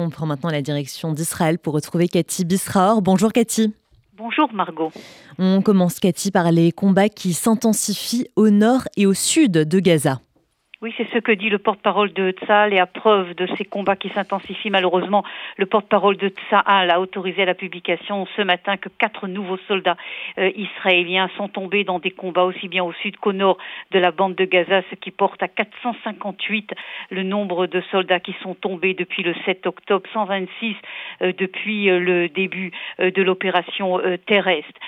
On prend maintenant la direction d'Israël pour retrouver Cathy Bisraor. Bonjour Cathy. Bonjour Margot. On commence Cathy par les combats qui s'intensifient au nord et au sud de Gaza. Oui, c'est ce que dit le porte-parole de Tzal et à preuve de ces combats qui s'intensifient malheureusement, le porte-parole de Tzal a autorisé la publication ce matin que quatre nouveaux soldats euh, israéliens sont tombés dans des combats aussi bien au sud qu'au nord de la bande de Gaza, ce qui porte à 458 le nombre de soldats qui sont tombés depuis le 7 octobre, 126 euh, depuis euh, le début de l'opération terrestre.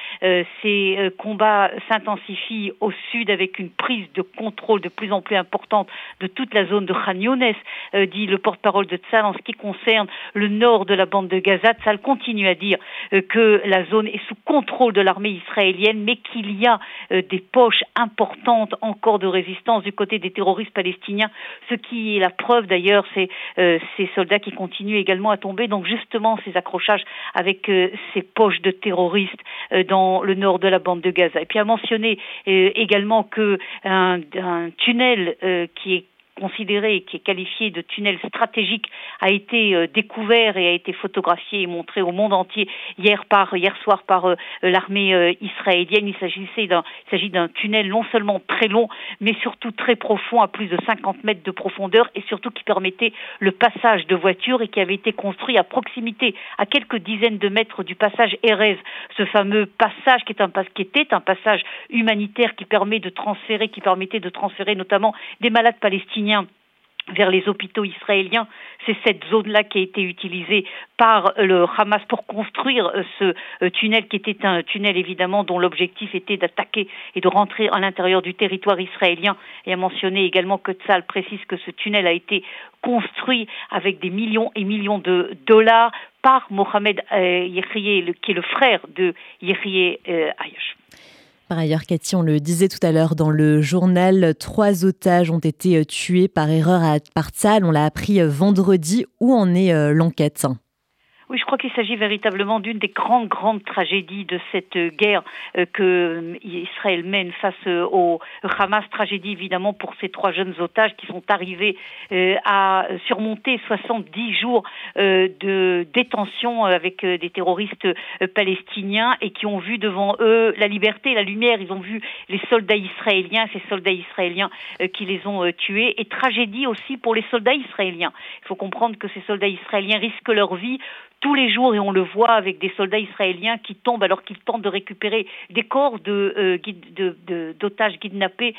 ces combats s'intensifient au sud avec une prise de contrôle de plus en plus importante de toute la zone de Khan Younes, euh, dit le porte-parole de Tzal en ce qui concerne le nord de la bande de Gaza. Tzal continue à dire euh, que la zone est sous contrôle de l'armée israélienne, mais qu'il y a des poches importantes encore de résistance du côté des terroristes palestiniens, ce qui est la preuve d'ailleurs, c'est ces soldats qui continuent également à tomber. Donc justement, ces accrochages avec ces poches de terroristes dans le nord de la bande de Gaza. Et puis à mentionner également que un, un tunnel qui est considéré, qui est qualifié de tunnel stratégique, a été euh, découvert et a été photographié et montré au monde entier hier par hier soir par euh, l'armée euh, israélienne. Il s'agissait d'un s'agit d'un tunnel non seulement très long, mais surtout très profond, à plus de 50 mètres de profondeur, et surtout qui permettait le passage de voitures et qui avait été construit à proximité, à quelques dizaines de mètres du passage Erez, ce fameux passage qui, est un, qui était un passage humanitaire qui permet de transférer, qui permettait de transférer notamment des malades palestiniens vers les hôpitaux israéliens. C'est cette zone-là qui a été utilisée par le Hamas pour construire euh, ce euh, tunnel qui était un tunnel évidemment dont l'objectif était d'attaquer et de rentrer à l'intérieur du territoire israélien et a mentionné également que Tzal précise que ce tunnel a été construit avec des millions et millions de dollars par Mohamed euh, qui est le frère de Yehriye euh, par ailleurs, Cathy, on le disait tout à l'heure dans le journal, trois otages ont été euh, tués par erreur à Partsal. On l'a appris euh, vendredi. Où en est euh, l'enquête? Oui, je crois qu'il s'agit véritablement d'une des grandes, grandes tragédies de cette guerre euh, que euh, Israël mène face euh, au Hamas. Tragédie évidemment pour ces trois jeunes otages qui sont arrivés à surmonter 70 jours de détention avec des terroristes palestiniens et qui ont vu devant eux la liberté, la lumière. Ils ont vu les soldats israéliens, ces soldats israéliens qui les ont tués. Et tragédie aussi pour les soldats israéliens. Il faut comprendre que ces soldats israéliens risquent leur vie tous les jours et on le voit avec des soldats israéliens qui tombent alors qu'ils tentent de récupérer des corps de, euh, d'otages kidnappés.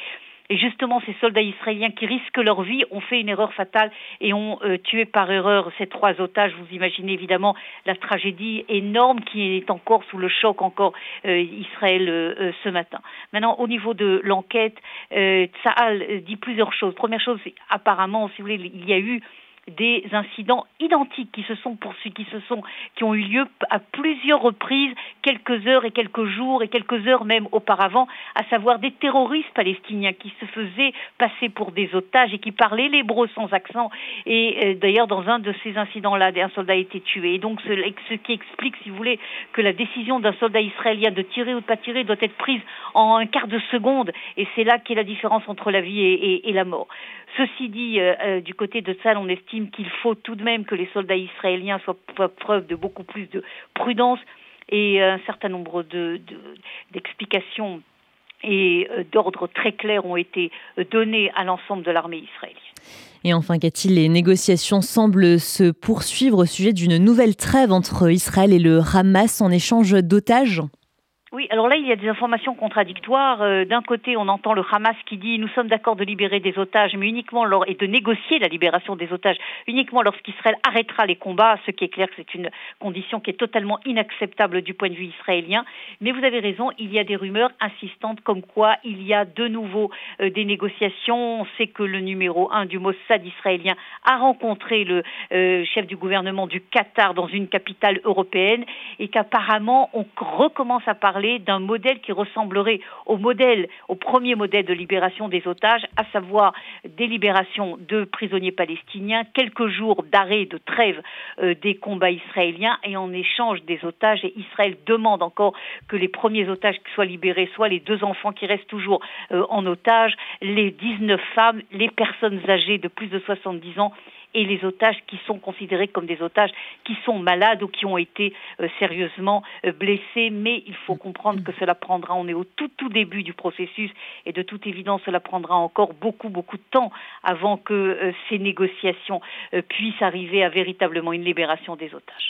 Et justement, ces soldats israéliens qui risquent leur vie ont fait une erreur fatale et ont euh, tué par erreur ces trois otages. Vous imaginez évidemment la tragédie énorme qui est encore sous le choc encore euh, Israël ce matin. Maintenant, au niveau de l'enquête, Tsahal dit plusieurs choses. Première chose, apparemment, si vous voulez, il y a eu des incidents identiques qui se sont poursuivis, qui se sont, qui ont eu lieu à plusieurs reprises, quelques heures et quelques jours et quelques heures même auparavant, à savoir des terroristes palestiniens qui se faisaient passer pour des otages et qui parlaient l'hébreu sans accent. Et euh, d'ailleurs, dans un de ces incidents-là, un soldat a été tué. Et donc, ce, qui explique, si vous voulez, que la décision d'un soldat israélien de tirer ou de pas tirer doit être prise en un quart de seconde. Et c'est là qu'est la différence entre la vie et, et, la mort. Ceci dit, euh, euh, du côté de Tzal, on estime qu'il faut tout de même que les soldats israéliens soient preuve de beaucoup plus de prudence et un certain nombre d'explications et euh, d'ordres très clairs ont été euh, donnés à l'ensemble de l'armée israélienne. Et enfin, Cathy, les négociations semblent se poursuivre au sujet d'une nouvelle trêve entre Israël et le Hamas en échange d'otages oui, alors là, il y a des informations contradictoires. Euh, d'un côté, on entend le Hamas qui dit nous sommes d'accord de libérer des otages, mais uniquement lors, et de négocier la libération des otages uniquement lorsqu'Israël arrêtera les combats, ce qui est clair que c'est une condition qui est totalement inacceptable du point de vue israélien. Mais vous avez raison, il y a des rumeurs insistantes comme quoi il y a de nouveau euh, des négociations. On sait que le numéro un du Mossad israélien a rencontré le euh, chef du gouvernement du Qatar dans une capitale européenne et qu'apparemment on recommence à parler d'un modèle qui ressemblerait au modèle, au premier modèle de libération des otages, à savoir des libérations de prisonniers palestiniens, quelques jours d'arrêt, de trêve euh, des combats israéliens et en échange des otages. Et Israël demande encore que les premiers otages soient libérés, soit les deux enfants qui restent toujours euh, en otage, les 19 femmes, les personnes âgées de plus de 70 ans et les otages qui sont considérés comme des otages qui sont malades ou qui ont été sérieusement blessés. Mais il faut comprendre que cela prendra, on est au tout tout début du processus et de toute évidence cela prendra encore beaucoup beaucoup de temps avant que ces négociations puissent arriver à véritablement une libération des otages.